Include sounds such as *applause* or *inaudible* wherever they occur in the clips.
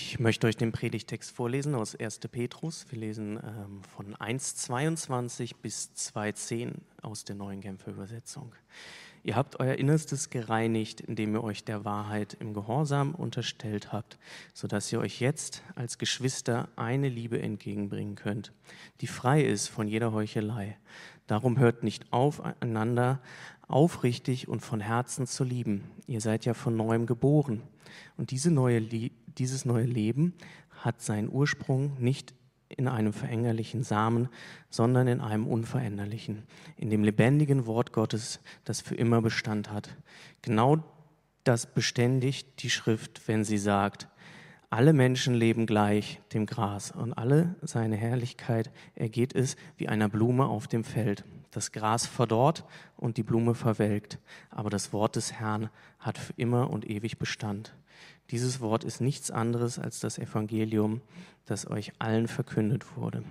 Ich möchte euch den Predigtext vorlesen aus 1. Petrus. Wir lesen ähm, von 1,22 bis 2,10 aus der neuen Genfer Übersetzung. Ihr habt euer Innerstes gereinigt, indem ihr euch der Wahrheit im Gehorsam unterstellt habt, sodass ihr euch jetzt als Geschwister eine Liebe entgegenbringen könnt, die frei ist von jeder Heuchelei. Darum hört nicht auf, einander aufrichtig und von Herzen zu lieben. Ihr seid ja von neuem geboren. Und diese neue Liebe dieses neue Leben hat seinen Ursprung nicht in einem verängerlichen Samen, sondern in einem unveränderlichen, in dem lebendigen Wort Gottes, das für immer Bestand hat. Genau das beständigt die Schrift, wenn sie sagt, alle Menschen leben gleich dem Gras und alle seine Herrlichkeit ergeht es wie einer Blume auf dem Feld. Das Gras verdorrt und die Blume verwelkt, aber das Wort des Herrn hat für immer und ewig Bestand. Dieses Wort ist nichts anderes als das Evangelium, das euch allen verkündet wurde.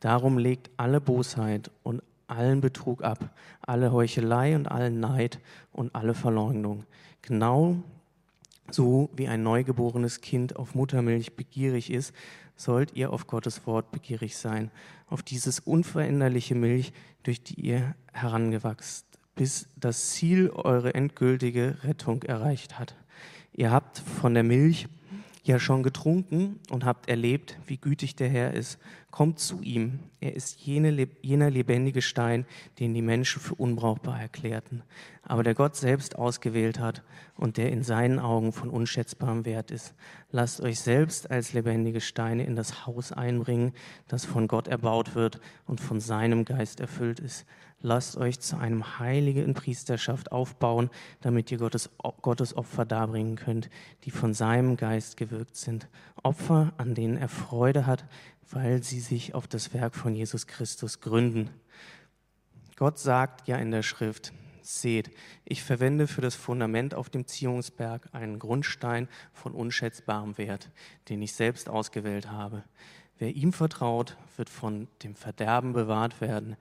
Darum legt alle Bosheit und allen Betrug ab, alle Heuchelei und allen Neid und alle Verleumdung. Genau so wie ein neugeborenes Kind auf Muttermilch begierig ist, sollt ihr auf Gottes Wort begierig sein, auf dieses unveränderliche Milch, durch die ihr herangewachst, bis das Ziel eure endgültige Rettung erreicht hat. Ihr habt von der Milch ja schon getrunken und habt erlebt, wie gütig der Herr ist. Kommt zu ihm. Er ist jene, jener lebendige Stein, den die Menschen für unbrauchbar erklärten, aber der Gott selbst ausgewählt hat und der in seinen Augen von unschätzbarem Wert ist. Lasst euch selbst als lebendige Steine in das Haus einbringen, das von Gott erbaut wird und von seinem Geist erfüllt ist lasst euch zu einem heiligen Priesterschaft aufbauen, damit ihr Gottes, Gottes Opfer darbringen könnt, die von seinem Geist gewirkt sind. Opfer, an denen er Freude hat, weil sie sich auf das Werk von Jesus Christus gründen. Gott sagt ja in der Schrift, seht, ich verwende für das Fundament auf dem Ziehungsberg einen Grundstein von unschätzbarem Wert, den ich selbst ausgewählt habe. Wer ihm vertraut, wird von dem Verderben bewahrt werden,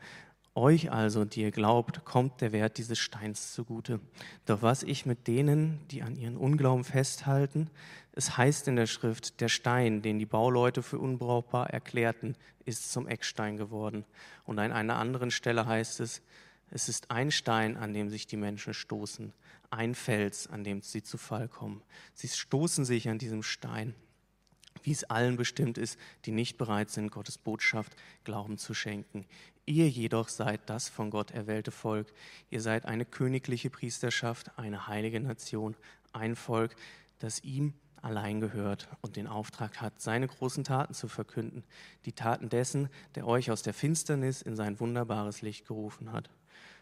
euch also, die ihr glaubt, kommt der Wert dieses Steins zugute. Doch was ich mit denen, die an ihren Unglauben festhalten, es heißt in der Schrift, der Stein, den die Bauleute für unbrauchbar erklärten, ist zum Eckstein geworden. Und an einer anderen Stelle heißt es, es ist ein Stein, an dem sich die Menschen stoßen, ein Fels, an dem sie zu Fall kommen. Sie stoßen sich an diesem Stein, wie es allen bestimmt ist, die nicht bereit sind, Gottes Botschaft Glauben zu schenken. Ihr jedoch seid das von Gott erwählte Volk. Ihr seid eine königliche Priesterschaft, eine heilige Nation, ein Volk, das ihm allein gehört und den Auftrag hat, seine großen Taten zu verkünden, die Taten dessen, der euch aus der Finsternis in sein wunderbares Licht gerufen hat.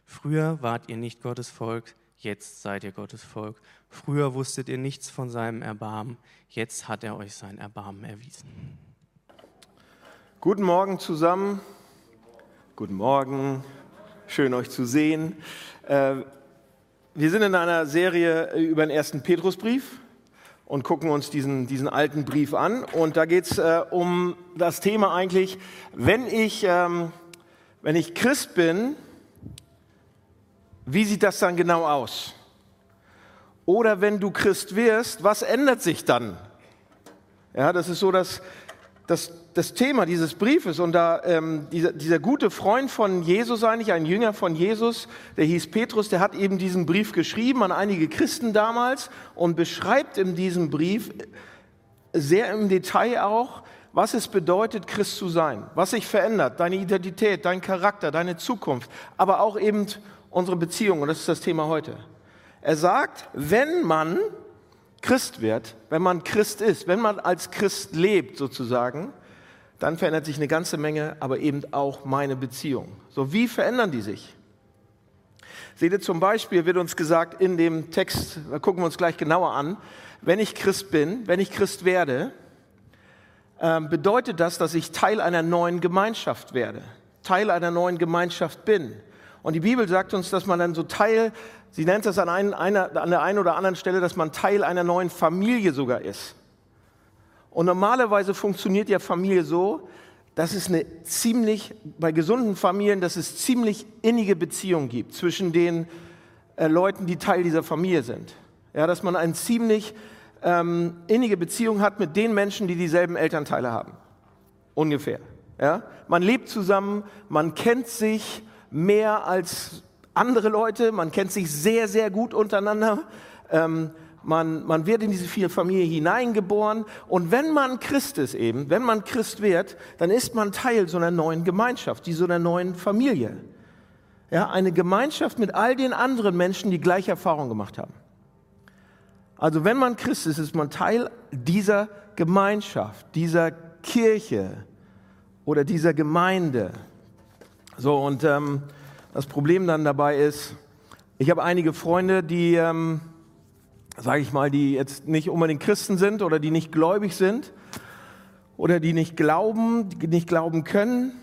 Früher wart ihr nicht Gottes Volk, jetzt seid ihr Gottes Volk. Früher wusstet ihr nichts von seinem Erbarmen, jetzt hat er euch sein Erbarmen erwiesen. Guten Morgen zusammen. Guten Morgen, schön euch zu sehen. Äh, wir sind in einer Serie über den ersten Petrusbrief und gucken uns diesen, diesen alten Brief an. Und da geht es äh, um das Thema eigentlich, wenn ich, ähm, wenn ich Christ bin, wie sieht das dann genau aus? Oder wenn du Christ wirst, was ändert sich dann? Ja, das ist so das, das das Thema dieses Briefes und da ähm, dieser, dieser gute Freund von Jesus eigentlich, ein Jünger von Jesus, der hieß Petrus, der hat eben diesen Brief geschrieben an einige Christen damals und beschreibt in diesem Brief sehr im Detail auch, was es bedeutet, Christ zu sein, was sich verändert, deine Identität, dein Charakter, deine Zukunft, aber auch eben unsere Beziehung und das ist das Thema heute. Er sagt, wenn man Christ wird, wenn man Christ ist, wenn man als Christ lebt sozusagen, dann verändert sich eine ganze Menge, aber eben auch meine Beziehung. So, wie verändern die sich? Seht ihr zum Beispiel, wird uns gesagt in dem Text, da gucken wir uns gleich genauer an, wenn ich Christ bin, wenn ich Christ werde, ähm, bedeutet das, dass ich Teil einer neuen Gemeinschaft werde, Teil einer neuen Gemeinschaft bin. Und die Bibel sagt uns, dass man dann so Teil, sie nennt das an, an der einen oder anderen Stelle, dass man Teil einer neuen Familie sogar ist. Und normalerweise funktioniert ja Familie so, dass es eine ziemlich, bei gesunden Familien, dass es ziemlich innige Beziehungen gibt zwischen den äh, Leuten, die Teil dieser Familie sind. Ja, dass man ein ziemlich ähm, innige Beziehung hat mit den Menschen, die dieselben Elternteile haben. Ungefähr. Ja? Man lebt zusammen, man kennt sich mehr als andere Leute, man kennt sich sehr, sehr gut untereinander. Ähm, man, man wird in diese Familie hineingeboren und wenn man Christ ist eben, wenn man Christ wird, dann ist man Teil so einer neuen Gemeinschaft, die so einer neuen Familie. Ja, eine Gemeinschaft mit all den anderen Menschen, die gleiche Erfahrungen gemacht haben. Also wenn man Christ ist, ist man Teil dieser Gemeinschaft, dieser Kirche oder dieser Gemeinde. So, und ähm, das Problem dann dabei ist, ich habe einige Freunde, die, ähm, sage ich mal, die jetzt nicht unbedingt Christen sind oder die nicht gläubig sind oder die nicht glauben, die nicht glauben können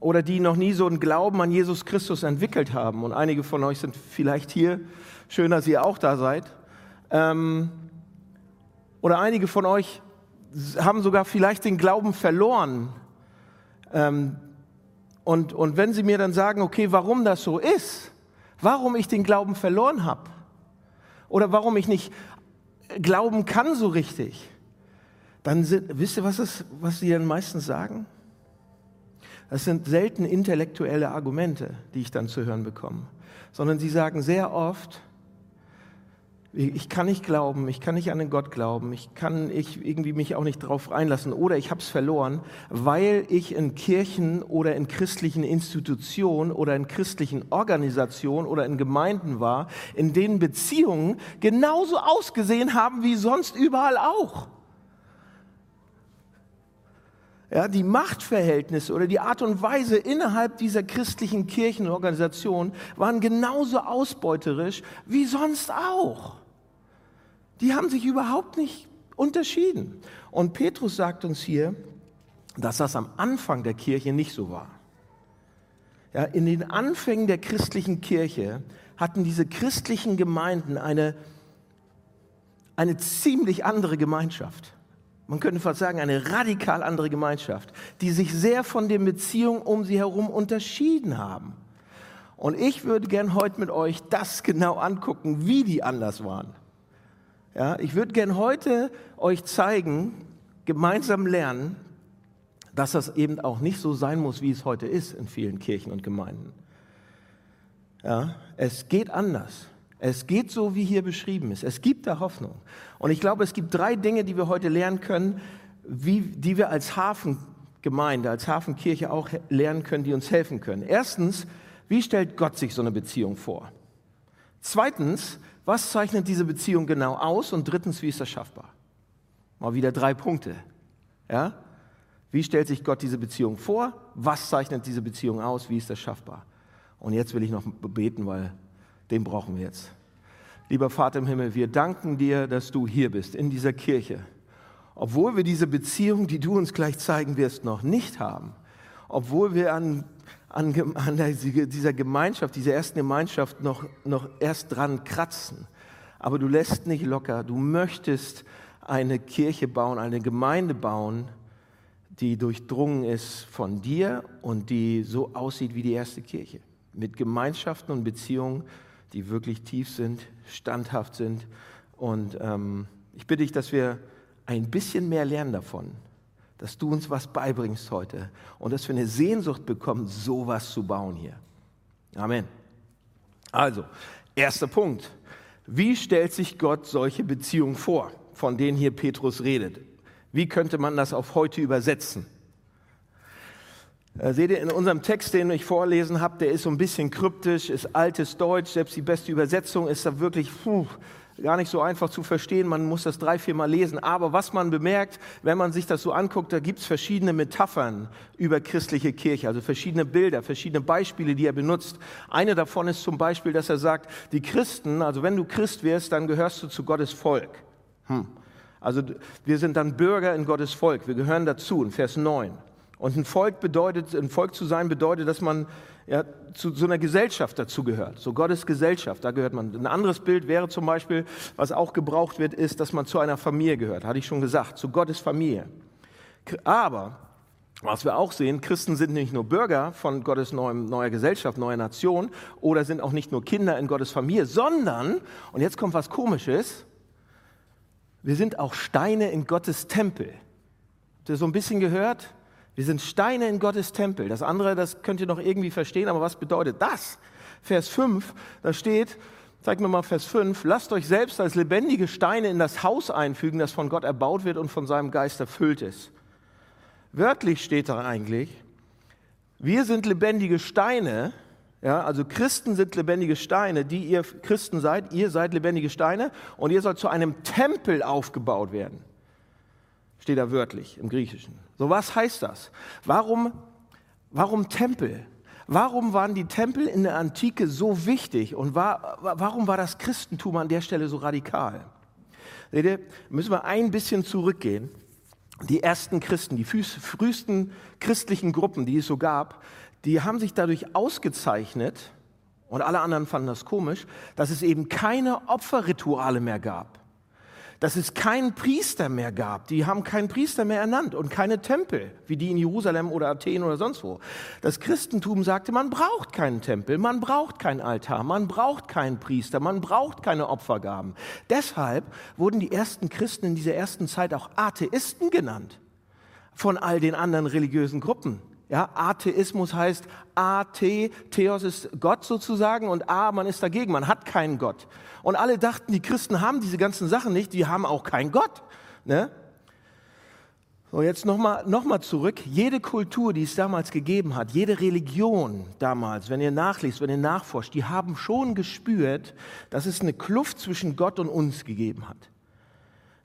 oder die noch nie so einen Glauben an Jesus Christus entwickelt haben. Und einige von euch sind vielleicht hier. Schön, dass ihr auch da seid. Ähm, oder einige von euch haben sogar vielleicht den Glauben verloren. Ähm, und, und wenn sie mir dann sagen, okay, warum das so ist, warum ich den Glauben verloren habe oder warum ich nicht glauben kann so richtig, dann sind, wisst ihr, was, ist, was sie dann meistens sagen? Das sind selten intellektuelle Argumente, die ich dann zu hören bekomme, sondern sie sagen sehr oft, ich kann nicht glauben, ich kann nicht an den Gott glauben, ich kann ich irgendwie mich auch nicht darauf einlassen oder ich habe es verloren, weil ich in Kirchen oder in christlichen Institutionen oder in christlichen Organisationen oder in Gemeinden war, in denen Beziehungen genauso ausgesehen haben wie sonst überall auch. Ja, die Machtverhältnisse oder die Art und Weise innerhalb dieser christlichen Kirchenorganisation waren genauso ausbeuterisch wie sonst auch. Die haben sich überhaupt nicht unterschieden. Und Petrus sagt uns hier, dass das am Anfang der Kirche nicht so war. Ja, in den Anfängen der christlichen Kirche hatten diese christlichen Gemeinden eine, eine ziemlich andere Gemeinschaft. Man könnte fast sagen, eine radikal andere Gemeinschaft, die sich sehr von den Beziehungen um sie herum unterschieden haben. Und ich würde gern heute mit euch das genau angucken, wie die anders waren. Ja, ich würde gern heute euch zeigen, gemeinsam lernen, dass das eben auch nicht so sein muss, wie es heute ist in vielen Kirchen und Gemeinden. Ja, es geht anders. Es geht so, wie hier beschrieben ist. Es gibt da Hoffnung. Und ich glaube, es gibt drei Dinge, die wir heute lernen können, wie, die wir als Hafengemeinde, als Hafenkirche auch lernen können, die uns helfen können. Erstens, wie stellt Gott sich so eine Beziehung vor? Zweitens, was zeichnet diese Beziehung genau aus? Und drittens, wie ist das schaffbar? Mal wieder drei Punkte. Ja? Wie stellt sich Gott diese Beziehung vor? Was zeichnet diese Beziehung aus? Wie ist das schaffbar? Und jetzt will ich noch beten, weil den brauchen wir jetzt. Lieber Vater im Himmel, wir danken dir, dass du hier bist, in dieser Kirche. Obwohl wir diese Beziehung, die du uns gleich zeigen wirst, noch nicht haben, obwohl wir an an, an dieser Gemeinschaft, dieser ersten Gemeinschaft noch, noch erst dran kratzen. Aber du lässt nicht locker. Du möchtest eine Kirche bauen, eine Gemeinde bauen, die durchdrungen ist von dir und die so aussieht wie die erste Kirche. Mit Gemeinschaften und Beziehungen, die wirklich tief sind, standhaft sind. Und ähm, ich bitte dich, dass wir ein bisschen mehr lernen davon dass du uns was beibringst heute und dass wir eine Sehnsucht bekommen, sowas zu bauen hier. Amen. Also, erster Punkt. Wie stellt sich Gott solche Beziehungen vor, von denen hier Petrus redet? Wie könnte man das auf heute übersetzen? Äh, seht ihr, in unserem Text, den ich vorlesen habe, der ist so ein bisschen kryptisch, ist altes Deutsch, selbst die beste Übersetzung ist da wirklich, puh, gar nicht so einfach zu verstehen. Man muss das drei, vier Mal lesen. Aber was man bemerkt, wenn man sich das so anguckt, da gibt es verschiedene Metaphern über christliche Kirche, also verschiedene Bilder, verschiedene Beispiele, die er benutzt. Eine davon ist zum Beispiel, dass er sagt, die Christen, also wenn du Christ wirst, dann gehörst du zu Gottes Volk. Hm. Also wir sind dann Bürger in Gottes Volk. Wir gehören dazu in Vers 9. Und ein Volk bedeutet, ein Volk zu sein bedeutet, dass man ja, zu so einer Gesellschaft dazugehört. So Gottes Gesellschaft, da gehört man. Ein anderes Bild wäre zum Beispiel, was auch gebraucht wird, ist, dass man zu einer Familie gehört. Hatte ich schon gesagt, zu Gottes Familie. Aber was wir auch sehen, Christen sind nicht nur Bürger von Gottes neuem, neuer Gesellschaft, neuer Nation oder sind auch nicht nur Kinder in Gottes Familie, sondern, und jetzt kommt was Komisches, wir sind auch Steine in Gottes Tempel. Habt ihr so ein bisschen gehört? Wir sind Steine in Gottes Tempel. Das andere, das könnt ihr noch irgendwie verstehen, aber was bedeutet das? Vers 5, da steht, zeig mir mal Vers 5, lasst euch selbst als lebendige Steine in das Haus einfügen, das von Gott erbaut wird und von seinem Geist erfüllt ist. Wörtlich steht da eigentlich, wir sind lebendige Steine, ja, also Christen sind lebendige Steine, die ihr Christen seid, ihr seid lebendige Steine und ihr sollt zu einem Tempel aufgebaut werden. Steht da wörtlich im Griechischen. So was heißt das? Warum, warum Tempel? Warum waren die Tempel in der Antike so wichtig und war, warum war das Christentum an der Stelle so radikal? Seht ihr, müssen wir ein bisschen zurückgehen. Die ersten Christen, die frühesten christlichen Gruppen, die es so gab, die haben sich dadurch ausgezeichnet, und alle anderen fanden das komisch, dass es eben keine Opferrituale mehr gab. Dass es keinen Priester mehr gab. Die haben keinen Priester mehr ernannt und keine Tempel, wie die in Jerusalem oder Athen oder sonst wo. Das Christentum sagte, man braucht keinen Tempel, man braucht keinen Altar, man braucht keinen Priester, man braucht keine Opfergaben. Deshalb wurden die ersten Christen in dieser ersten Zeit auch Atheisten genannt von all den anderen religiösen Gruppen. Ja, Atheismus heißt AT, Theos ist Gott sozusagen und A, man ist dagegen, man hat keinen Gott. Und alle dachten, die Christen haben diese ganzen Sachen nicht, die haben auch keinen Gott. Ne? So, jetzt nochmal noch mal zurück. Jede Kultur, die es damals gegeben hat, jede Religion damals, wenn ihr nachliest, wenn ihr nachforscht, die haben schon gespürt, dass es eine Kluft zwischen Gott und uns gegeben hat.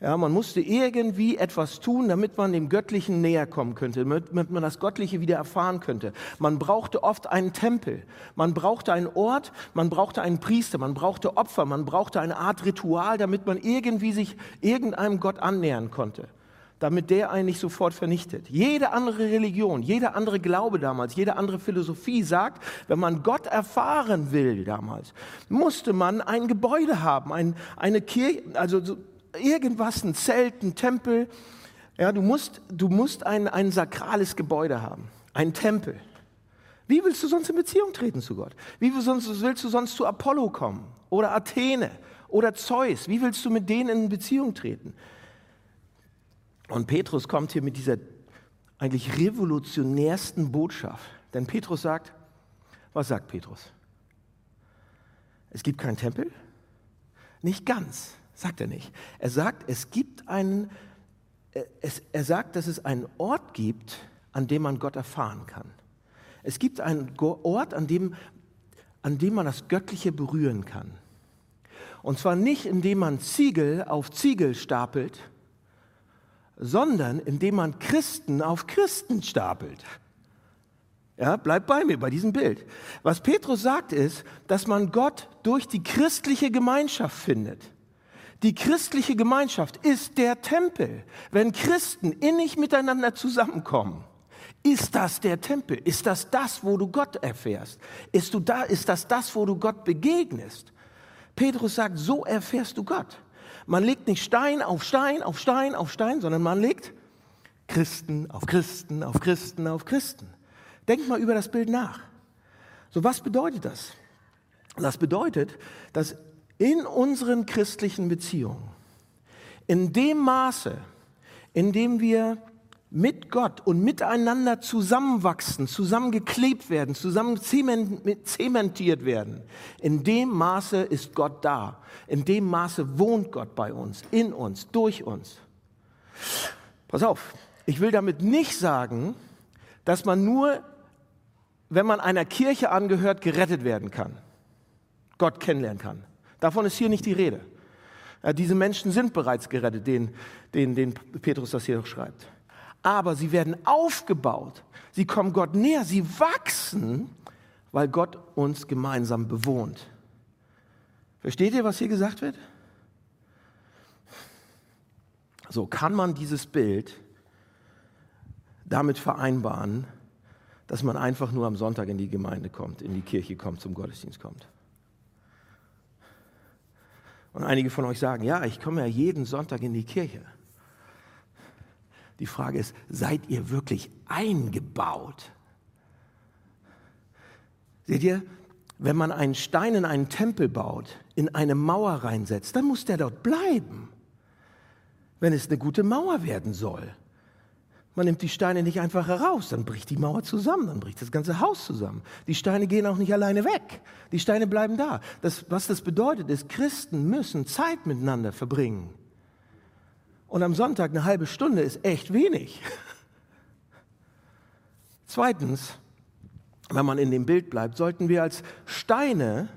Ja, man musste irgendwie etwas tun, damit man dem Göttlichen näher kommen könnte, damit man das Göttliche wieder erfahren könnte. Man brauchte oft einen Tempel, man brauchte einen Ort, man brauchte einen Priester, man brauchte Opfer, man brauchte eine Art Ritual, damit man irgendwie sich irgendeinem Gott annähern konnte, damit der einen nicht sofort vernichtet. Jede andere Religion, jeder andere Glaube damals, jede andere Philosophie sagt, wenn man Gott erfahren will damals, musste man ein Gebäude haben, ein, eine Kirche, also so, irgendwas, ein Zelt, ein Tempel. Ja, du musst, du musst ein, ein sakrales Gebäude haben, ein Tempel. Wie willst du sonst in Beziehung treten zu Gott? Wie willst du sonst zu Apollo kommen oder Athene oder Zeus? Wie willst du mit denen in Beziehung treten? Und Petrus kommt hier mit dieser eigentlich revolutionärsten Botschaft. Denn Petrus sagt, was sagt Petrus? Es gibt keinen Tempel? Nicht ganz. Sagt er nicht. Er sagt, es gibt einen, äh, es, er sagt, dass es einen Ort gibt, an dem man Gott erfahren kann. Es gibt einen Ort, an dem, an dem man das Göttliche berühren kann. Und zwar nicht, indem man Ziegel auf Ziegel stapelt, sondern indem man Christen auf Christen stapelt. Ja, bleibt bei mir bei diesem Bild. Was Petrus sagt ist, dass man Gott durch die christliche Gemeinschaft findet. Die christliche Gemeinschaft ist der Tempel. Wenn Christen innig miteinander zusammenkommen, ist das der Tempel? Ist das das, wo du Gott erfährst? Ist, du da, ist das das, wo du Gott begegnest? Petrus sagt, so erfährst du Gott. Man legt nicht Stein auf Stein auf Stein auf Stein, sondern man legt Christen auf Christen auf Christen auf Christen. Denk mal über das Bild nach. So, was bedeutet das? Das bedeutet, dass in unseren christlichen Beziehungen, in dem Maße, in dem wir mit Gott und miteinander zusammenwachsen, zusammengeklebt werden, zusammen zementiert werden, in dem Maße ist Gott da. In dem Maße wohnt Gott bei uns, in uns, durch uns. Pass auf, ich will damit nicht sagen, dass man nur, wenn man einer Kirche angehört, gerettet werden kann, Gott kennenlernen kann. Davon ist hier nicht die Rede. Ja, diese Menschen sind bereits gerettet, den, den, den Petrus das hier schreibt. Aber sie werden aufgebaut. Sie kommen Gott näher. Sie wachsen, weil Gott uns gemeinsam bewohnt. Versteht ihr, was hier gesagt wird? So kann man dieses Bild damit vereinbaren, dass man einfach nur am Sonntag in die Gemeinde kommt, in die Kirche kommt, zum Gottesdienst kommt. Und einige von euch sagen, ja, ich komme ja jeden Sonntag in die Kirche. Die Frage ist, seid ihr wirklich eingebaut? Seht ihr, wenn man einen Stein in einen Tempel baut, in eine Mauer reinsetzt, dann muss der dort bleiben. wenn es eine gute Mauer werden soll. Man nimmt die Steine nicht einfach heraus, dann bricht die Mauer zusammen, dann bricht das ganze Haus zusammen. Die Steine gehen auch nicht alleine weg. Die Steine bleiben da. Das, was das bedeutet, ist, Christen müssen Zeit miteinander verbringen. Und am Sonntag eine halbe Stunde ist echt wenig. *laughs* Zweitens, wenn man in dem Bild bleibt, sollten wir als Steine,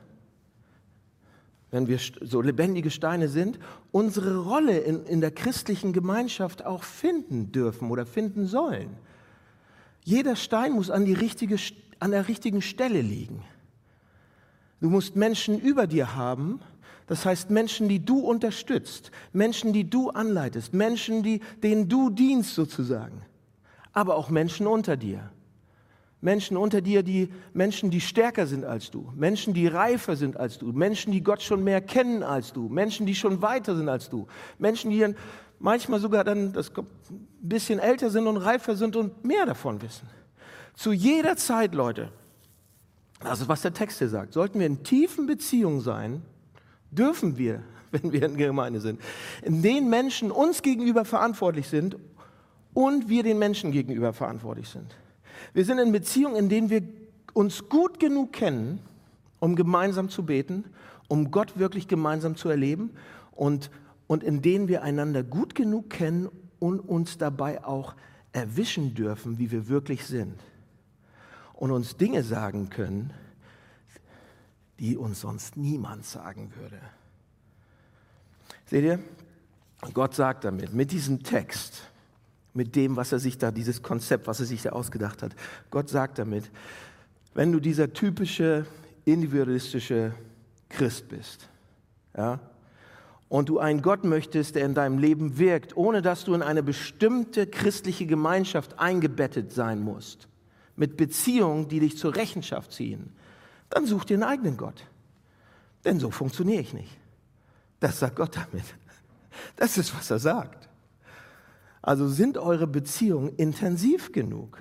wenn wir so lebendige Steine sind, unsere Rolle in, in der christlichen Gemeinschaft auch finden dürfen oder finden sollen. Jeder Stein muss an, die richtige, an der richtigen Stelle liegen. Du musst Menschen über dir haben, das heißt Menschen, die du unterstützt, Menschen, die du anleitest, Menschen, die, denen du dienst sozusagen, aber auch Menschen unter dir. Menschen unter dir, die Menschen, die stärker sind als du, Menschen, die reifer sind als du, Menschen, die Gott schon mehr kennen als du, Menschen, die schon weiter sind als du, Menschen, die dann manchmal sogar dann das ein bisschen älter sind und reifer sind und mehr davon wissen. Zu jeder Zeit, Leute, also was der Text hier sagt, sollten wir in tiefen Beziehungen sein, dürfen wir, *laughs* wenn wir in Gemeinde sind, in denen Menschen uns gegenüber verantwortlich sind und wir den Menschen gegenüber verantwortlich sind. Wir sind in Beziehungen, in denen wir uns gut genug kennen, um gemeinsam zu beten, um Gott wirklich gemeinsam zu erleben und, und in denen wir einander gut genug kennen und uns dabei auch erwischen dürfen, wie wir wirklich sind. Und uns Dinge sagen können, die uns sonst niemand sagen würde. Seht ihr? Gott sagt damit, mit diesem Text, mit dem, was er sich da, dieses Konzept, was er sich da ausgedacht hat. Gott sagt damit, wenn du dieser typische individualistische Christ bist, ja, und du einen Gott möchtest, der in deinem Leben wirkt, ohne dass du in eine bestimmte christliche Gemeinschaft eingebettet sein musst, mit Beziehungen, die dich zur Rechenschaft ziehen, dann such dir einen eigenen Gott. Denn so funktioniere ich nicht. Das sagt Gott damit. Das ist, was er sagt. Also sind eure Beziehungen intensiv genug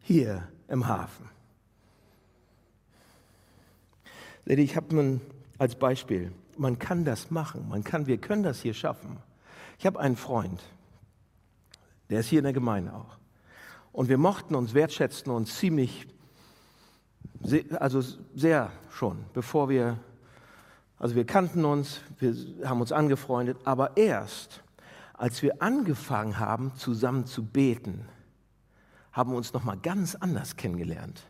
hier im Hafen? Ich habe nun als Beispiel, man kann das machen, man kann, wir können das hier schaffen. Ich habe einen Freund, der ist hier in der Gemeinde auch. Und wir mochten uns, wertschätzten uns ziemlich, also sehr schon, bevor wir, also wir kannten uns, wir haben uns angefreundet, aber erst als wir angefangen haben, zusammen zu beten, haben wir uns noch mal ganz anders kennengelernt.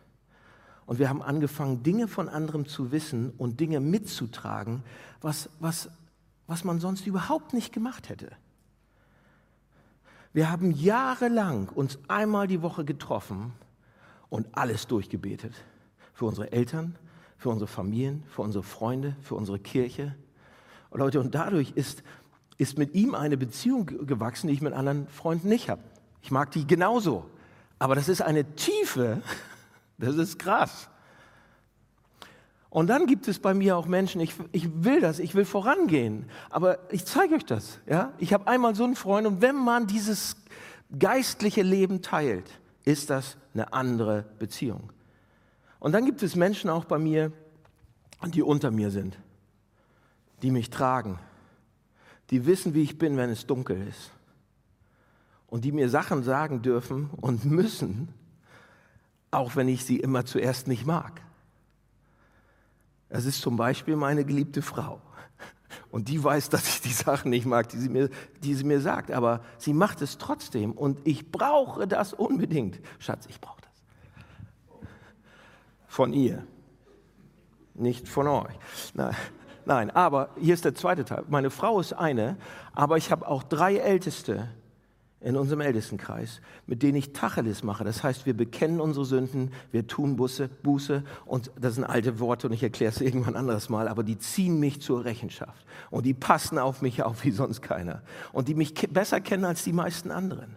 Und wir haben angefangen, Dinge von anderen zu wissen und Dinge mitzutragen, was, was, was man sonst überhaupt nicht gemacht hätte. Wir haben jahrelang uns einmal die Woche getroffen und alles durchgebetet. Für unsere Eltern, für unsere Familien, für unsere Freunde, für unsere Kirche. Leute, und dadurch ist ist mit ihm eine Beziehung gewachsen, die ich mit anderen Freunden nicht habe. Ich mag die genauso. Aber das ist eine Tiefe, *laughs* das ist krass. Und dann gibt es bei mir auch Menschen, ich, ich will das, ich will vorangehen, aber ich zeige euch das. Ja? Ich habe einmal so einen Freund und wenn man dieses geistliche Leben teilt, ist das eine andere Beziehung. Und dann gibt es Menschen auch bei mir, die unter mir sind, die mich tragen, die wissen, wie ich bin, wenn es dunkel ist. Und die mir Sachen sagen dürfen und müssen, auch wenn ich sie immer zuerst nicht mag. Das ist zum Beispiel meine geliebte Frau. Und die weiß, dass ich die Sachen nicht mag, die sie, mir, die sie mir sagt. Aber sie macht es trotzdem. Und ich brauche das unbedingt. Schatz, ich brauche das. Von ihr. Nicht von euch. Nein. Nein, aber hier ist der zweite Teil. Meine Frau ist eine, aber ich habe auch drei Älteste in unserem Ältestenkreis, mit denen ich Tacheles mache. Das heißt, wir bekennen unsere Sünden, wir tun Buße, Buße und das sind alte Worte und ich erkläre es irgendwann anderes Mal, aber die ziehen mich zur Rechenschaft und die passen auf mich auf wie sonst keiner und die mich besser kennen als die meisten anderen.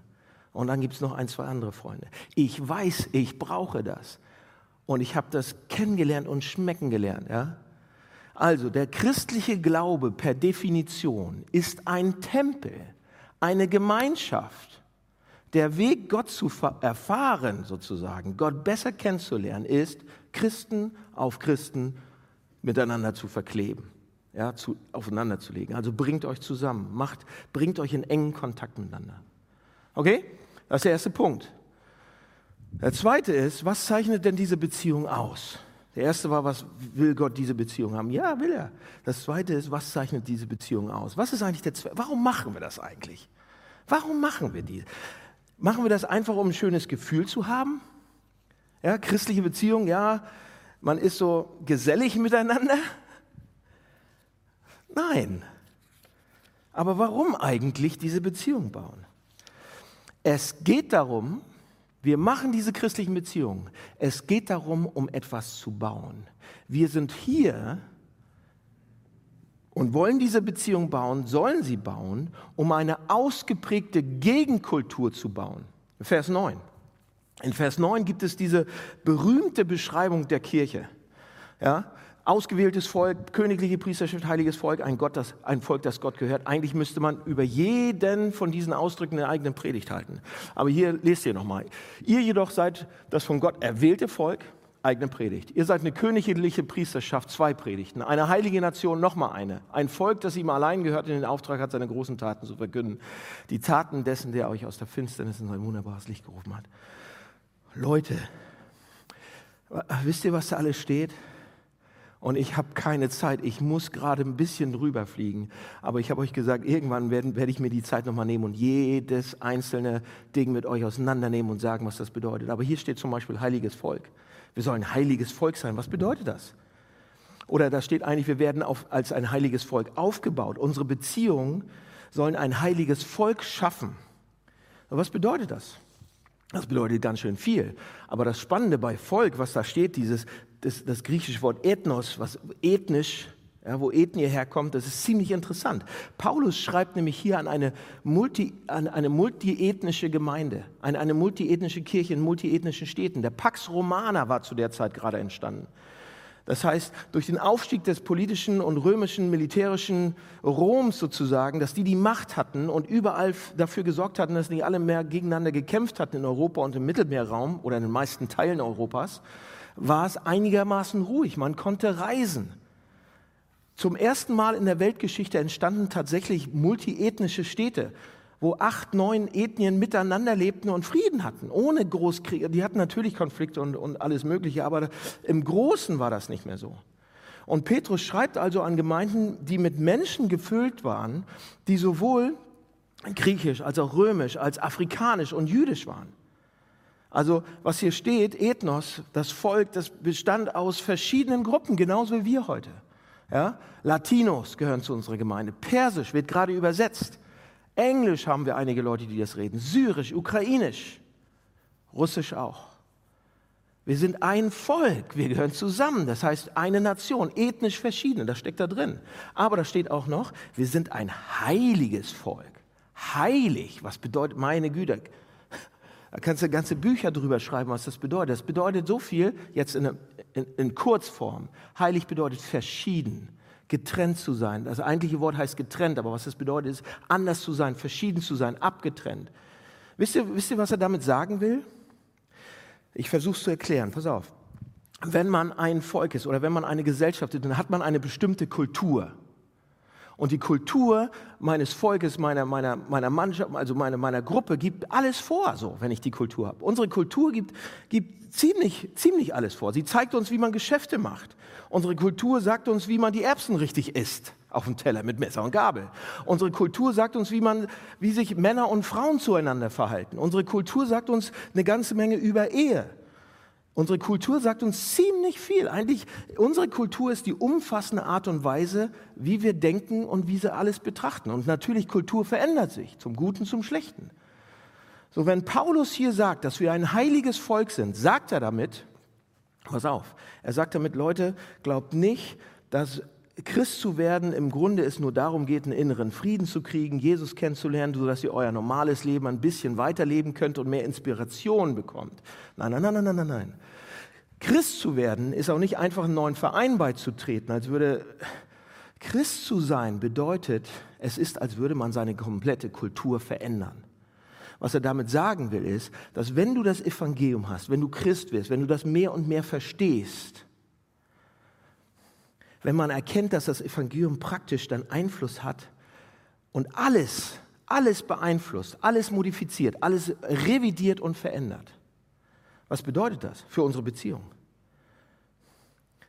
Und dann gibt es noch ein, zwei andere Freunde. Ich weiß, ich brauche das. Und ich habe das kennengelernt und schmecken gelernt. Ja? Also der christliche Glaube per Definition ist ein Tempel, eine Gemeinschaft. Der Weg, Gott zu erfahren, sozusagen, Gott besser kennenzulernen, ist, Christen auf Christen miteinander zu verkleben. ja, zu, aufeinander zu legen. Also bringt euch zusammen, macht, bringt euch in engen Kontakt miteinander. Okay? Das ist der erste Punkt. Der zweite ist, was zeichnet denn diese Beziehung aus? Der erste war, was will Gott diese Beziehung haben? Ja, will er. Das zweite ist, was zeichnet diese Beziehung aus? Was ist eigentlich der Zweck? Warum machen wir das eigentlich? Warum machen wir die? Machen wir das einfach, um ein schönes Gefühl zu haben? Ja, christliche Beziehung, ja, man ist so gesellig miteinander. Nein. Aber warum eigentlich diese Beziehung bauen? Es geht darum, wir machen diese christlichen Beziehungen. Es geht darum, um etwas zu bauen. Wir sind hier und wollen diese Beziehung bauen, sollen sie bauen, um eine ausgeprägte Gegenkultur zu bauen. Vers 9. In Vers 9 gibt es diese berühmte Beschreibung der Kirche. Ja? Ausgewähltes Volk, königliche Priesterschaft, heiliges Volk, ein, Gott, das, ein Volk, das Gott gehört. Eigentlich müsste man über jeden von diesen Ausdrücken eine eigene Predigt halten. Aber hier lest ihr nochmal. Ihr jedoch seid das von Gott erwählte Volk, eigene Predigt. Ihr seid eine königliche Priesterschaft, zwei Predigten. Eine heilige Nation, nochmal eine. Ein Volk, das ihm allein gehört, in den Auftrag hat, seine großen Taten zu verkünden. Die Taten dessen, der euch aus der Finsternis in sein wunderbares Licht gerufen hat. Leute, wisst ihr, was da alles steht? Und ich habe keine Zeit. Ich muss gerade ein bisschen drüber fliegen. Aber ich habe euch gesagt, irgendwann werde, werde ich mir die Zeit nochmal nehmen und jedes einzelne Ding mit euch auseinandernehmen und sagen, was das bedeutet. Aber hier steht zum Beispiel heiliges Volk. Wir sollen heiliges Volk sein. Was bedeutet das? Oder da steht eigentlich, wir werden auf, als ein heiliges Volk aufgebaut. Unsere Beziehungen sollen ein heiliges Volk schaffen. Aber was bedeutet das? Das bedeutet ganz schön viel. Aber das Spannende bei Volk, was da steht, dieses, das, das griechische Wort Ethnos, was ethnisch, ja, wo Ethnie herkommt, das ist ziemlich interessant. Paulus schreibt nämlich hier an eine, multi, an eine multiethnische Gemeinde, an eine multiethnische Kirche in multiethnischen Städten. Der Pax Romana war zu der Zeit gerade entstanden. Das heißt, durch den Aufstieg des politischen und römischen, militärischen Roms sozusagen, dass die die Macht hatten und überall dafür gesorgt hatten, dass nicht alle mehr gegeneinander gekämpft hatten in Europa und im Mittelmeerraum oder in den meisten Teilen Europas, war es einigermaßen ruhig. Man konnte reisen. Zum ersten Mal in der Weltgeschichte entstanden tatsächlich multiethnische Städte wo acht, neun Ethnien miteinander lebten und Frieden hatten, ohne Großkriege. Die hatten natürlich Konflikte und, und alles Mögliche, aber im Großen war das nicht mehr so. Und Petrus schreibt also an Gemeinden, die mit Menschen gefüllt waren, die sowohl griechisch als auch römisch, als afrikanisch und jüdisch waren. Also was hier steht, Ethnos, das Volk, das bestand aus verschiedenen Gruppen, genauso wie wir heute. Ja? Latinos gehören zu unserer Gemeinde. Persisch wird gerade übersetzt. Englisch haben wir einige Leute, die das reden. Syrisch, Ukrainisch, Russisch auch. Wir sind ein Volk, wir gehören zusammen, das heißt eine Nation, ethnisch verschieden, das steckt da drin. Aber da steht auch noch, wir sind ein heiliges Volk. Heilig, was bedeutet meine Güte? Da kannst du ganze Bücher drüber schreiben, was das bedeutet. Das bedeutet so viel, jetzt in, in, in Kurzform. Heilig bedeutet verschieden getrennt zu sein. Das eigentliche Wort heißt getrennt, aber was das bedeutet, ist anders zu sein, verschieden zu sein, abgetrennt. Wisst ihr, wisst ihr was er damit sagen will? Ich versuche es zu erklären. Pass auf. Wenn man ein Volk ist oder wenn man eine Gesellschaft ist, dann hat man eine bestimmte Kultur. Und die Kultur meines Volkes, meiner, meiner, meiner Mannschaft, also meiner, meiner Gruppe, gibt alles vor, so, wenn ich die Kultur habe. Unsere Kultur gibt, gibt ziemlich, ziemlich alles vor. Sie zeigt uns, wie man Geschäfte macht. Unsere Kultur sagt uns, wie man die Erbsen richtig isst auf dem Teller mit Messer und Gabel. Unsere Kultur sagt uns, wie, man, wie sich Männer und Frauen zueinander verhalten. Unsere Kultur sagt uns eine ganze Menge über Ehe. Unsere Kultur sagt uns ziemlich viel. Eigentlich, unsere Kultur ist die umfassende Art und Weise, wie wir denken und wie sie alles betrachten. Und natürlich, Kultur verändert sich, zum Guten, zum Schlechten. So, wenn Paulus hier sagt, dass wir ein heiliges Volk sind, sagt er damit, pass auf, er sagt damit, Leute, glaubt nicht, dass Christ zu werden im Grunde es nur darum geht, einen inneren Frieden zu kriegen, Jesus kennenzulernen, sodass ihr euer normales Leben ein bisschen weiterleben könnt und mehr Inspiration bekommt. Nein, nein, nein, nein, nein, nein. Christ zu werden ist auch nicht einfach einen neuen Verein beizutreten, als würde Christ zu sein bedeutet, es ist, als würde man seine komplette Kultur verändern. Was er damit sagen will, ist, dass wenn du das Evangelium hast, wenn du Christ wirst, wenn du das mehr und mehr verstehst, wenn man erkennt, dass das Evangelium praktisch dann Einfluss hat und alles, alles beeinflusst, alles modifiziert, alles revidiert und verändert. Was bedeutet das für unsere Beziehung?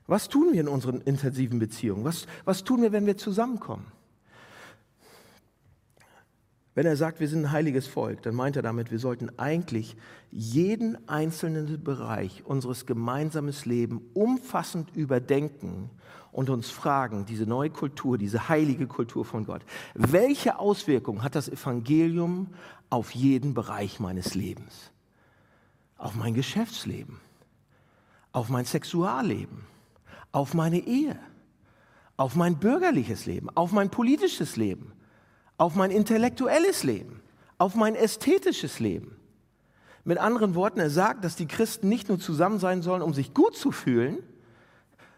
Was tun wir in unseren intensiven Beziehungen? Was, was tun wir, wenn wir zusammenkommen? Wenn er sagt, wir sind ein heiliges Volk, dann meint er damit, wir sollten eigentlich jeden einzelnen Bereich unseres gemeinsamen Lebens umfassend überdenken und uns fragen, diese neue Kultur, diese heilige Kultur von Gott, welche Auswirkungen hat das Evangelium auf jeden Bereich meines Lebens? Auf mein Geschäftsleben, auf mein Sexualleben, auf meine Ehe, auf mein bürgerliches Leben, auf mein politisches Leben, auf mein intellektuelles Leben, auf mein ästhetisches Leben. Mit anderen Worten, er sagt, dass die Christen nicht nur zusammen sein sollen, um sich gut zu fühlen,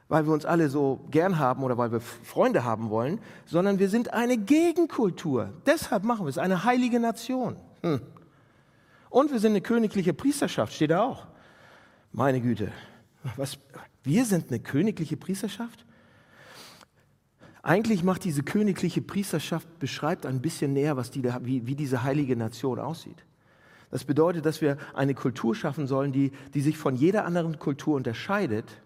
weil wir uns alle so gern haben oder weil wir Freunde haben wollen, sondern wir sind eine Gegenkultur. Deshalb machen wir es, eine heilige Nation. Hm. Und wir sind eine königliche Priesterschaft, steht da auch. Meine Güte, was, wir sind eine königliche Priesterschaft? Eigentlich macht diese königliche Priesterschaft, beschreibt ein bisschen näher, was die, wie, wie diese heilige Nation aussieht. Das bedeutet, dass wir eine Kultur schaffen sollen, die, die sich von jeder anderen Kultur unterscheidet.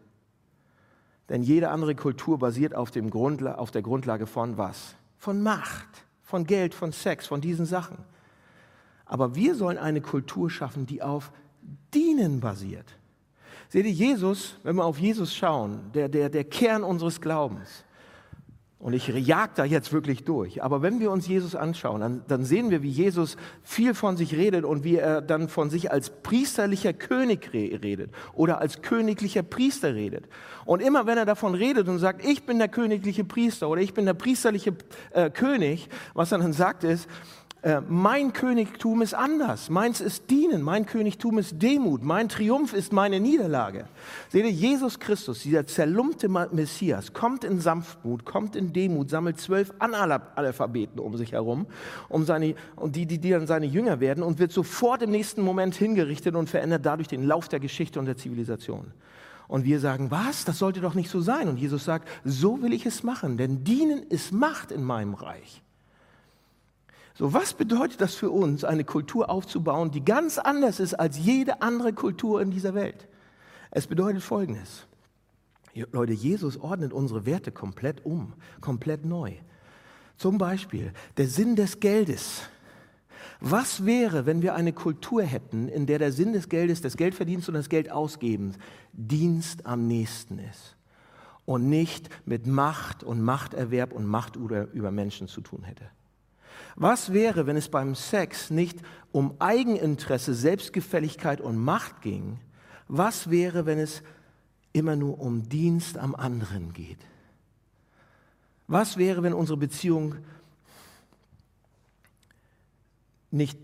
Denn jede andere Kultur basiert auf, dem Grundla auf der Grundlage von was? Von Macht, von Geld, von Sex, von diesen Sachen. Aber wir sollen eine Kultur schaffen, die auf Dienen basiert. Seht ihr, Jesus, wenn wir auf Jesus schauen, der, der, der Kern unseres Glaubens, und ich jag da jetzt wirklich durch. Aber wenn wir uns Jesus anschauen, dann, dann, sehen wir, wie Jesus viel von sich redet und wie er dann von sich als priesterlicher König redet oder als königlicher Priester redet. Und immer wenn er davon redet und sagt, ich bin der königliche Priester oder ich bin der priesterliche äh, König, was er dann sagt ist, äh, mein Königtum ist anders. Meins ist Dienen. Mein Königtum ist Demut. Mein Triumph ist meine Niederlage. Seht ihr, Jesus Christus, dieser zerlumpte Messias, kommt in Sanftmut, kommt in Demut, sammelt zwölf Analphabeten um sich herum, um seine, und die, die, die dann seine Jünger werden und wird sofort im nächsten Moment hingerichtet und verändert dadurch den Lauf der Geschichte und der Zivilisation. Und wir sagen, was? Das sollte doch nicht so sein. Und Jesus sagt, so will ich es machen, denn Dienen ist Macht in meinem Reich. So, was bedeutet das für uns, eine Kultur aufzubauen, die ganz anders ist als jede andere Kultur in dieser Welt? Es bedeutet Folgendes. Leute, Jesus ordnet unsere Werte komplett um, komplett neu. Zum Beispiel der Sinn des Geldes. Was wäre, wenn wir eine Kultur hätten, in der der Sinn des Geldes, des Geldverdienst und des Geldausgebens Dienst am nächsten ist und nicht mit Macht und Machterwerb und Macht über Menschen zu tun hätte? Was wäre, wenn es beim Sex nicht um Eigeninteresse, Selbstgefälligkeit und Macht ging? Was wäre, wenn es immer nur um Dienst am anderen geht? Was wäre, wenn unsere Beziehung nicht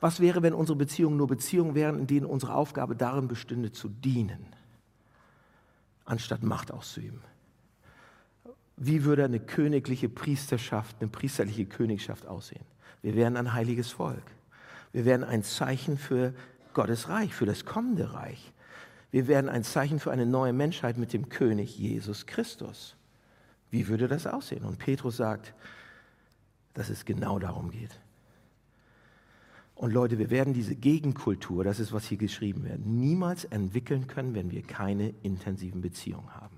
was wäre, wenn unsere Beziehungen nur Beziehungen wären, in denen unsere Aufgabe darin bestünde, zu dienen, anstatt Macht auszuüben? Wie würde eine königliche Priesterschaft, eine priesterliche Königschaft aussehen? Wir wären ein heiliges Volk. Wir wären ein Zeichen für Gottes Reich, für das kommende Reich. Wir wären ein Zeichen für eine neue Menschheit mit dem König Jesus Christus. Wie würde das aussehen? Und Petrus sagt, dass es genau darum geht. Und Leute, wir werden diese Gegenkultur, das ist, was hier geschrieben wird, niemals entwickeln können, wenn wir keine intensiven Beziehungen haben.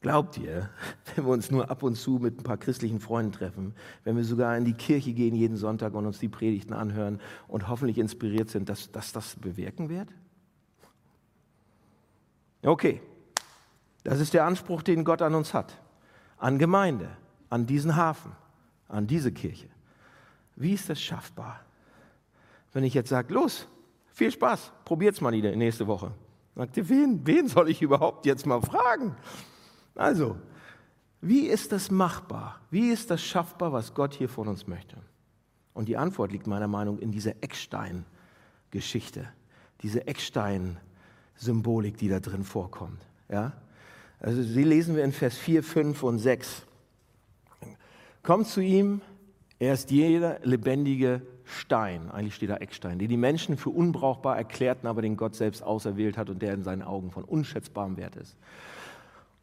Glaubt ihr, *laughs* wenn wir uns nur ab und zu mit ein paar christlichen Freunden treffen, wenn wir sogar in die Kirche gehen jeden Sonntag und uns die Predigten anhören und hoffentlich inspiriert sind, dass, dass das bewirken wird? Okay, das ist der Anspruch, den Gott an uns hat, an Gemeinde, an diesen Hafen, an diese Kirche. Wie ist das schaffbar? Wenn ich jetzt sage, los, viel Spaß, probiert's mal nächste Woche. Sagt ihr, wen, wen soll ich überhaupt jetzt mal fragen? Also, wie ist das machbar? Wie ist das schaffbar, was Gott hier von uns möchte? Und die Antwort liegt meiner Meinung nach in dieser Eckstein-Geschichte, diese Eckstein-Symbolik, die da drin vorkommt. Ja? Also, sie lesen wir in Vers 4, 5 und 6. Kommt zu ihm, er ist jeder lebendige Stein, eigentlich steht da Eckstein, den die Menschen für unbrauchbar erklärten, aber den Gott selbst auserwählt hat und der in seinen Augen von unschätzbarem Wert ist.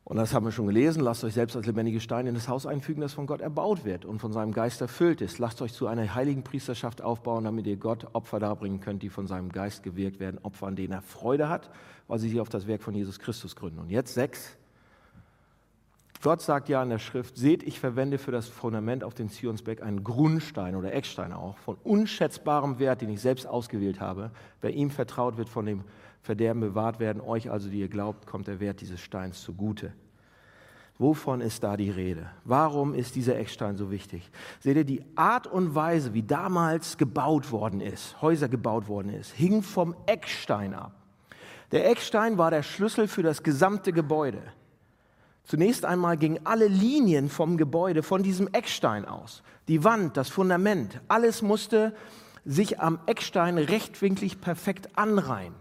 Und das haben wir schon gelesen. Lasst euch selbst als lebendige Steine in das Haus einfügen, das von Gott erbaut wird und von seinem Geist erfüllt ist. Lasst euch zu einer heiligen Priesterschaft aufbauen, damit ihr Gott Opfer darbringen könnt, die von seinem Geist gewirkt werden. Opfer, an denen er Freude hat, weil sie sich auf das Werk von Jesus Christus gründen. Und jetzt sechs. Gott sagt ja in der Schrift, seht, ich verwende für das Fundament auf den Zionsberg einen Grundstein oder Eckstein auch, von unschätzbarem Wert, den ich selbst ausgewählt habe. Wer ihm vertraut, wird von dem Verderben bewahrt werden. Euch also, die ihr glaubt, kommt der Wert dieses Steins zugute. Wovon ist da die Rede? Warum ist dieser Eckstein so wichtig? Seht ihr, die Art und Weise, wie damals gebaut worden ist, Häuser gebaut worden ist, hing vom Eckstein ab. Der Eckstein war der Schlüssel für das gesamte Gebäude. Zunächst einmal gingen alle Linien vom Gebäude von diesem Eckstein aus. Die Wand, das Fundament, alles musste sich am Eckstein rechtwinklig perfekt anreihen.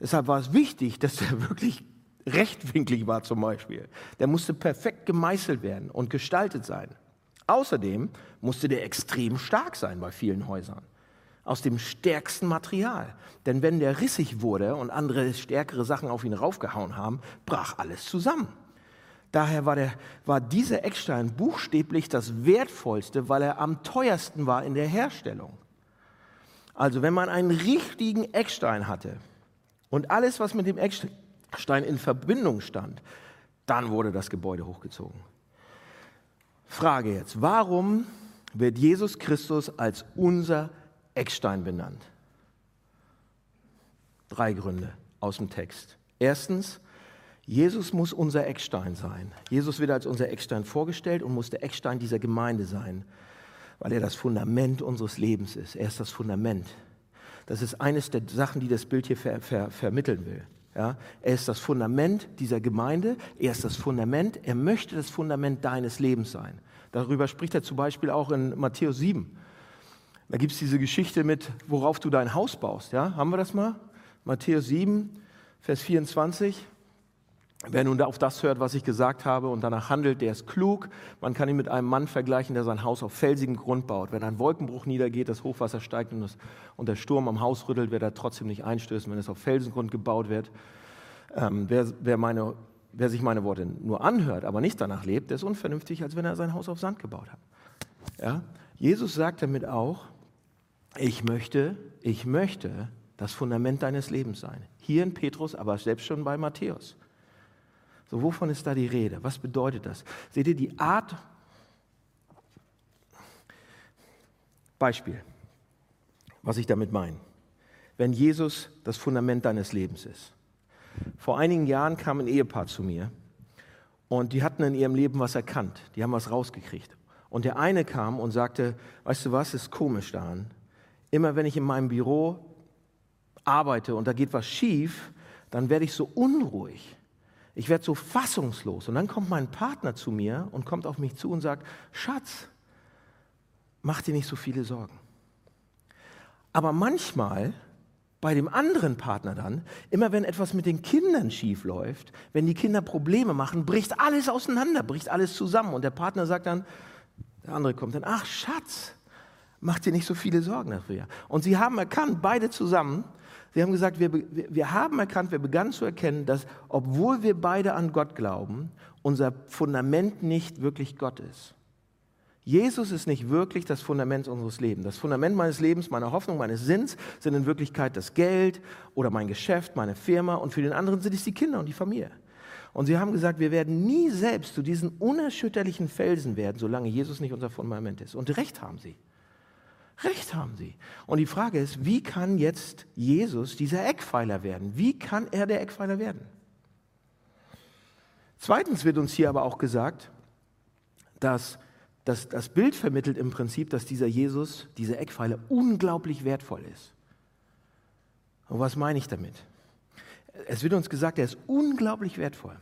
Deshalb war es wichtig, dass der *laughs* wirklich rechtwinklig war zum Beispiel. Der musste perfekt gemeißelt werden und gestaltet sein. Außerdem musste der extrem stark sein bei vielen Häusern. Aus dem stärksten Material. Denn wenn der rissig wurde und andere stärkere Sachen auf ihn raufgehauen haben, brach alles zusammen. Daher war, der, war dieser Eckstein buchstäblich das wertvollste, weil er am teuersten war in der Herstellung. Also wenn man einen richtigen Eckstein hatte, und alles, was mit dem Eckstein in Verbindung stand, dann wurde das Gebäude hochgezogen. Frage jetzt, warum wird Jesus Christus als unser Eckstein benannt? Drei Gründe aus dem Text. Erstens, Jesus muss unser Eckstein sein. Jesus wird als unser Eckstein vorgestellt und muss der Eckstein dieser Gemeinde sein, weil er das Fundament unseres Lebens ist. Er ist das Fundament. Das ist eines der Sachen, die das Bild hier ver, ver, vermitteln will. Ja, er ist das Fundament dieser Gemeinde, er ist das Fundament, er möchte das Fundament deines Lebens sein. Darüber spricht er zum Beispiel auch in Matthäus 7. Da gibt es diese Geschichte mit, worauf du dein Haus baust. Ja? Haben wir das mal? Matthäus 7, Vers 24. Wer nun auf das hört, was ich gesagt habe und danach handelt, der ist klug. Man kann ihn mit einem Mann vergleichen, der sein Haus auf felsigem Grund baut. Wenn ein Wolkenbruch niedergeht, das Hochwasser steigt und, das, und der Sturm am Haus rüttelt, wird er trotzdem nicht einstößen, wenn es auf Felsengrund gebaut wird. Ähm, wer, wer, meine, wer sich meine Worte nur anhört, aber nicht danach lebt, der ist unvernünftig, als wenn er sein Haus auf Sand gebaut hat. Ja? Jesus sagt damit auch, ich möchte, ich möchte das Fundament deines Lebens sein. Hier in Petrus, aber selbst schon bei Matthäus. So, wovon ist da die Rede? Was bedeutet das? Seht ihr die Art? Beispiel, was ich damit meine. Wenn Jesus das Fundament deines Lebens ist. Vor einigen Jahren kam ein Ehepaar zu mir und die hatten in ihrem Leben was erkannt. Die haben was rausgekriegt. Und der eine kam und sagte, weißt du was, ist komisch daran. Immer wenn ich in meinem Büro arbeite und da geht was schief, dann werde ich so unruhig. Ich werde so fassungslos. Und dann kommt mein Partner zu mir und kommt auf mich zu und sagt, Schatz, mach dir nicht so viele Sorgen. Aber manchmal bei dem anderen Partner dann, immer wenn etwas mit den Kindern schief läuft, wenn die Kinder Probleme machen, bricht alles auseinander, bricht alles zusammen. Und der Partner sagt dann, der andere kommt dann, ach Schatz, mach dir nicht so viele Sorgen dafür. Und sie haben erkannt, beide zusammen, Sie haben gesagt, wir, wir haben erkannt, wir begannen zu erkennen, dass obwohl wir beide an Gott glauben, unser Fundament nicht wirklich Gott ist. Jesus ist nicht wirklich das Fundament unseres Lebens. Das Fundament meines Lebens, meiner Hoffnung, meines Sinns sind in Wirklichkeit das Geld oder mein Geschäft, meine Firma und für den anderen sind es die Kinder und die Familie. Und sie haben gesagt, wir werden nie selbst zu diesen unerschütterlichen Felsen werden, solange Jesus nicht unser Fundament ist. Und recht haben sie. Recht haben sie. Und die Frage ist, wie kann jetzt Jesus dieser Eckpfeiler werden? Wie kann er der Eckpfeiler werden? Zweitens wird uns hier aber auch gesagt, dass, dass das Bild vermittelt im Prinzip, dass dieser Jesus, dieser Eckpfeiler unglaublich wertvoll ist. Und was meine ich damit? Es wird uns gesagt, er ist unglaublich wertvoll.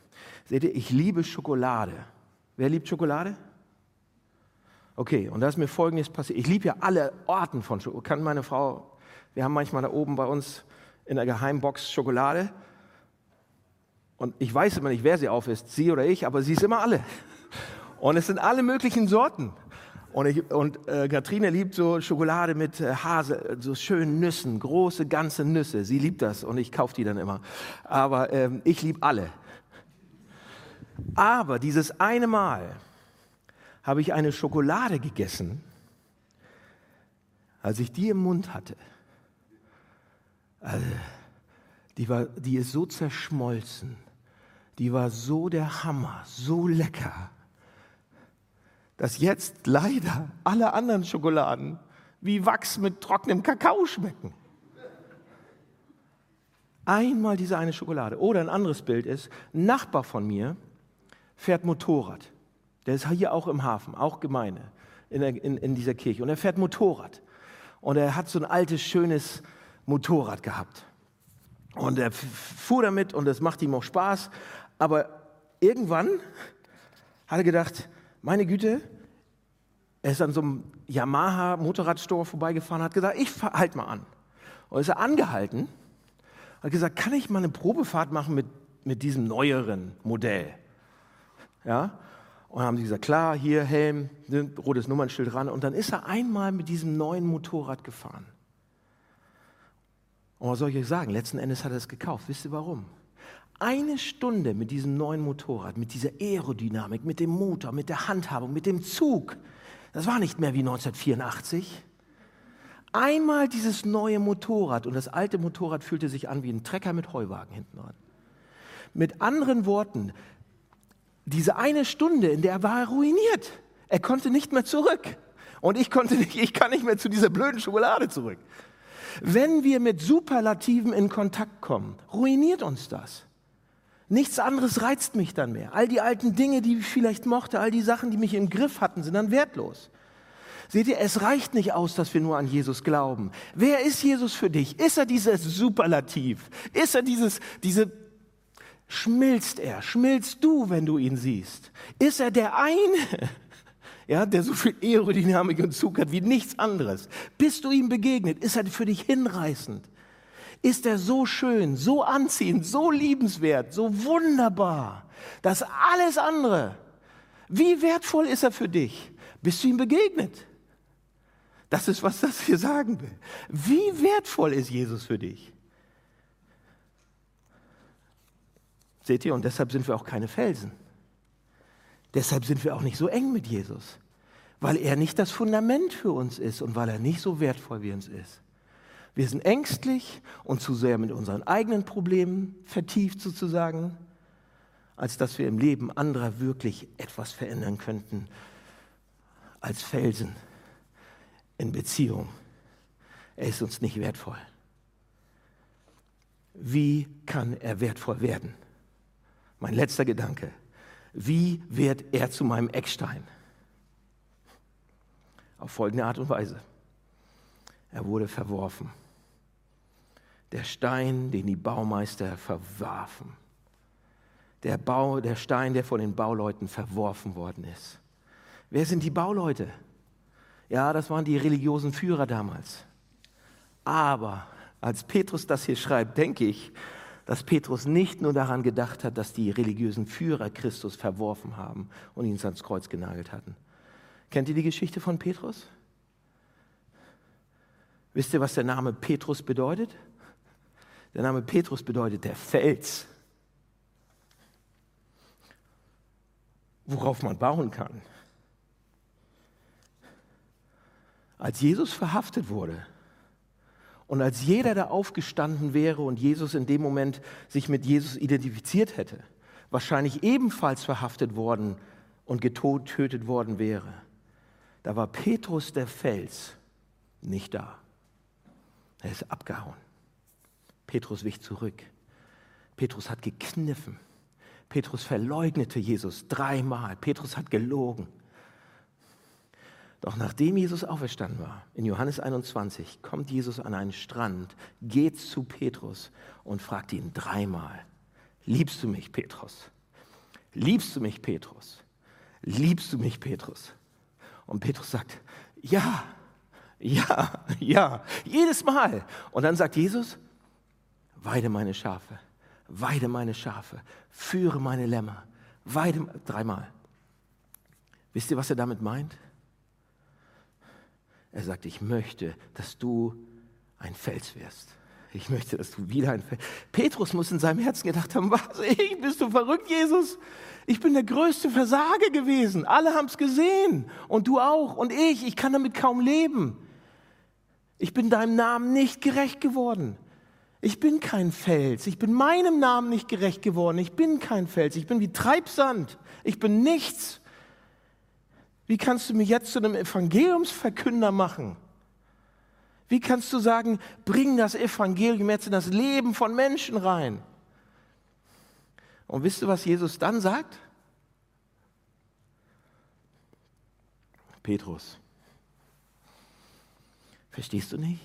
Seht ihr, ich liebe Schokolade. Wer liebt Schokolade? Okay, und da ist mir Folgendes passiert. Ich liebe ja alle Arten von Schokolade. Kann meine Frau, wir haben manchmal da oben bei uns in der Geheimbox Schokolade. Und ich weiß immer nicht, wer sie auf ist, sie oder ich, aber sie ist immer alle. Und es sind alle möglichen Sorten. Und, ich, und äh, Katrine liebt so Schokolade mit äh, Hase, so schönen Nüssen, große ganze Nüsse. Sie liebt das und ich kaufe die dann immer. Aber ähm, ich liebe alle. Aber dieses eine Mal habe ich eine Schokolade gegessen, als ich die im Mund hatte. Also, die, war, die ist so zerschmolzen. Die war so der Hammer, so lecker dass jetzt leider alle anderen Schokoladen wie Wachs mit trockenem Kakao schmecken. Einmal diese eine Schokolade. Oder ein anderes Bild ist, ein Nachbar von mir fährt Motorrad. Der ist hier auch im Hafen, auch Gemeinde, in, der, in, in dieser Kirche. Und er fährt Motorrad. Und er hat so ein altes, schönes Motorrad gehabt. Und er fuhr damit und es macht ihm auch Spaß. Aber irgendwann hat er gedacht, meine Güte, er ist an so einem Yamaha Motorradstore vorbeigefahren, hat gesagt, ich halt mal an. Und ist er angehalten, hat gesagt, kann ich mal eine Probefahrt machen mit, mit diesem neueren Modell? Ja? Und haben sie gesagt, klar, hier Helm, ne, rotes Nummernschild ran. Und dann ist er einmal mit diesem neuen Motorrad gefahren. Und was soll ich euch sagen? Letzten Endes hat er es gekauft. Wisst ihr warum? eine Stunde mit diesem neuen Motorrad, mit dieser Aerodynamik, mit dem Motor, mit der Handhabung, mit dem Zug, das war nicht mehr wie 1984. Einmal dieses neue Motorrad und das alte Motorrad fühlte sich an wie ein Trecker mit Heuwagen hinten dran. Mit anderen Worten, diese eine Stunde, in der war er ruiniert. Er konnte nicht mehr zurück. Und ich konnte nicht, ich kann nicht mehr zu dieser blöden Schokolade zurück. Wenn wir mit Superlativen in Kontakt kommen, ruiniert uns das. Nichts anderes reizt mich dann mehr. All die alten Dinge, die ich vielleicht mochte, all die Sachen, die mich im Griff hatten, sind dann wertlos. Seht ihr, es reicht nicht aus, dass wir nur an Jesus glauben. Wer ist Jesus für dich? Ist er dieses Superlativ? Ist er dieses, diese, schmilzt er? Schmilzt du, wenn du ihn siehst? Ist er der eine, *laughs* ja, der so viel Aerodynamik und Zug hat wie nichts anderes? Bist du ihm begegnet? Ist er für dich hinreißend? ist er so schön, so anziehend, so liebenswert, so wunderbar, dass alles andere, wie wertvoll ist er für dich? Bist du ihm begegnet? Das ist, was das hier sagen will. Wie wertvoll ist Jesus für dich? Seht ihr, und deshalb sind wir auch keine Felsen. Deshalb sind wir auch nicht so eng mit Jesus, weil er nicht das Fundament für uns ist und weil er nicht so wertvoll wie uns ist. Wir sind ängstlich und zu sehr mit unseren eigenen Problemen vertieft sozusagen, als dass wir im Leben anderer wirklich etwas verändern könnten als Felsen in Beziehung. Er ist uns nicht wertvoll. Wie kann er wertvoll werden? Mein letzter Gedanke. Wie wird er zu meinem Eckstein? Auf folgende Art und Weise. Er wurde verworfen der Stein, den die Baumeister verwarfen. Der, Bau, der Stein, der von den Bauleuten verworfen worden ist. Wer sind die Bauleute? Ja, das waren die religiösen Führer damals. Aber als Petrus das hier schreibt, denke ich, dass Petrus nicht nur daran gedacht hat, dass die religiösen Führer Christus verworfen haben und ihn ans Kreuz genagelt hatten. Kennt ihr die Geschichte von Petrus? Wisst ihr, was der Name Petrus bedeutet? Der Name Petrus bedeutet der Fels, worauf man bauen kann. Als Jesus verhaftet wurde und als jeder da aufgestanden wäre und Jesus in dem Moment sich mit Jesus identifiziert hätte, wahrscheinlich ebenfalls verhaftet worden und getötet worden wäre, da war Petrus der Fels nicht da. Er ist abgehauen. Petrus wich zurück. Petrus hat gekniffen. Petrus verleugnete Jesus dreimal. Petrus hat gelogen. Doch nachdem Jesus auferstanden war, in Johannes 21, kommt Jesus an einen Strand, geht zu Petrus und fragt ihn dreimal, liebst du mich, Petrus? Liebst du mich, Petrus? Liebst du mich, Petrus? Und Petrus sagt, ja, ja, ja, jedes Mal. Und dann sagt Jesus, weide meine Schafe, weide meine Schafe, führe meine Lämmer, weide dreimal. Wisst ihr, was er damit meint? Er sagt, ich möchte, dass du ein Fels wirst. Ich möchte, dass du wieder ein Fels. Petrus muss in seinem Herzen gedacht haben, was, ich, bist du verrückt, Jesus? Ich bin der größte Versager gewesen. Alle haben es gesehen. Und du auch. Und ich, ich kann damit kaum leben. Ich bin deinem Namen nicht gerecht geworden. Ich bin kein Fels. Ich bin meinem Namen nicht gerecht geworden. Ich bin kein Fels. Ich bin wie Treibsand. Ich bin nichts. Wie kannst du mich jetzt zu einem Evangeliumsverkünder machen? Wie kannst du sagen, bring das Evangelium jetzt in das Leben von Menschen rein? Und wisst ihr, was Jesus dann sagt? Petrus, verstehst du nicht?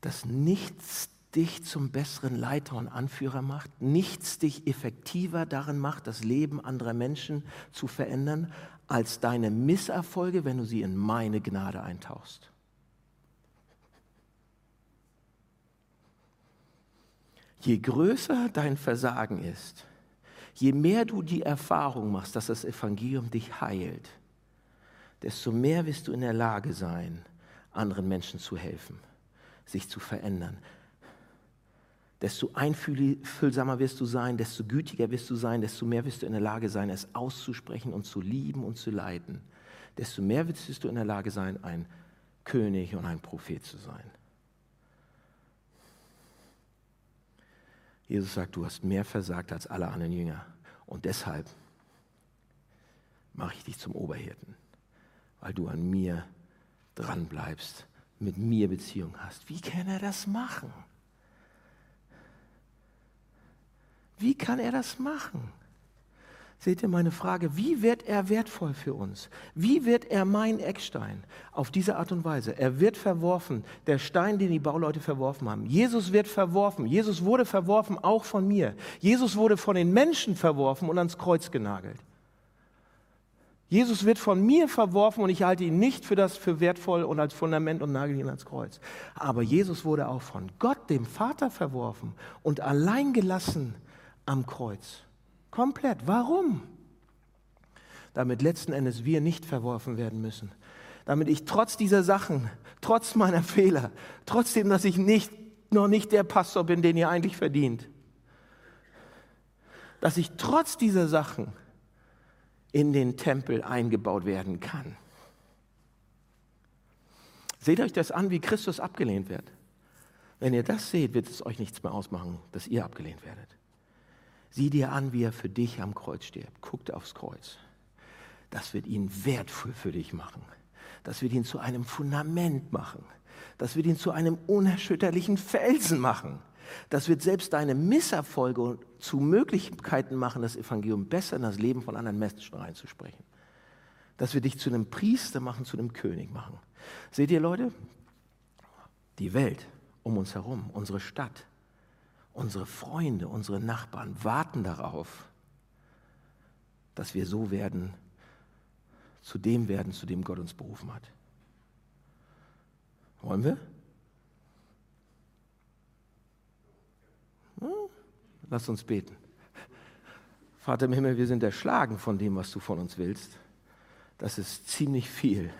Dass nichts dich zum besseren Leiter und Anführer macht, nichts dich effektiver darin macht, das Leben anderer Menschen zu verändern, als deine Misserfolge, wenn du sie in meine Gnade eintauchst. Je größer dein Versagen ist, je mehr du die Erfahrung machst, dass das Evangelium dich heilt, desto mehr wirst du in der Lage sein, anderen Menschen zu helfen, sich zu verändern. Desto einfühlsamer wirst du sein, desto gütiger wirst du sein, desto mehr wirst du in der Lage sein, es auszusprechen und zu lieben und zu leiten. Desto mehr wirst du in der Lage sein, ein König und ein Prophet zu sein. Jesus sagt, du hast mehr versagt als alle anderen Jünger. Und deshalb mache ich dich zum Oberhirten, weil du an mir dran bleibst, mit mir Beziehung hast. Wie kann er das machen? Wie kann er das machen? Seht ihr meine Frage, wie wird er wertvoll für uns? Wie wird er mein Eckstein? Auf diese Art und Weise. Er wird verworfen, der Stein, den die Bauleute verworfen haben. Jesus wird verworfen. Jesus wurde verworfen, auch von mir. Jesus wurde von den Menschen verworfen und ans Kreuz genagelt. Jesus wird von mir verworfen und ich halte ihn nicht für das für wertvoll und als Fundament und nagel ihn ans Kreuz. Aber Jesus wurde auch von Gott, dem Vater, verworfen und allein gelassen am Kreuz. Komplett. Warum? Damit letzten Endes wir nicht verworfen werden müssen. Damit ich trotz dieser Sachen, trotz meiner Fehler, trotzdem, dass ich nicht, noch nicht der Pastor bin, den ihr eigentlich verdient, dass ich trotz dieser Sachen in den Tempel eingebaut werden kann. Seht euch das an, wie Christus abgelehnt wird. Wenn ihr das seht, wird es euch nichts mehr ausmachen, dass ihr abgelehnt werdet. Sieh dir an, wie er für dich am Kreuz stirbt. Guckt aufs Kreuz. Das wird ihn wertvoll für dich machen. Das wird ihn zu einem Fundament machen. Das wird ihn zu einem unerschütterlichen Felsen machen. Das wird selbst deine Misserfolge zu Möglichkeiten machen, das Evangelium besser in das Leben von anderen Menschen reinzusprechen. Das wird dich zu einem Priester machen, zu einem König machen. Seht ihr, Leute? Die Welt um uns herum, unsere Stadt, Unsere Freunde, unsere Nachbarn warten darauf, dass wir so werden, zu dem werden, zu dem Gott uns berufen hat. Wollen wir? Hm? Lass uns beten. Vater im Himmel, wir sind erschlagen von dem, was du von uns willst. Das ist ziemlich viel.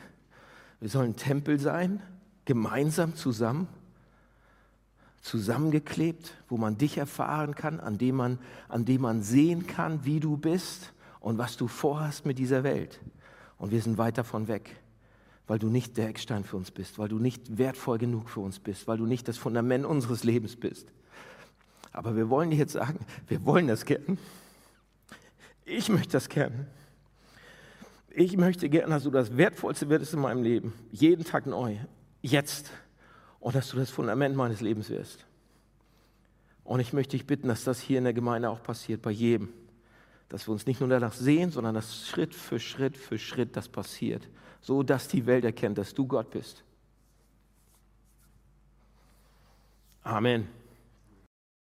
Wir sollen Tempel sein, gemeinsam zusammen zusammengeklebt, wo man dich erfahren kann, an dem man, an dem man sehen kann, wie du bist und was du vorhast mit dieser Welt. Und wir sind weit davon weg, weil du nicht der Eckstein für uns bist, weil du nicht wertvoll genug für uns bist, weil du nicht das Fundament unseres Lebens bist. Aber wir wollen dir jetzt sagen, wir wollen das gern. Ich möchte das gern. Ich möchte gern, dass du das Wertvollste wirst in meinem Leben. Jeden Tag neu. Jetzt und dass du das Fundament meines Lebens wirst. Und ich möchte dich bitten, dass das hier in der Gemeinde auch passiert, bei jedem. Dass wir uns nicht nur danach sehen, sondern dass Schritt für Schritt für Schritt das passiert, so dass die Welt erkennt, dass du Gott bist. Amen.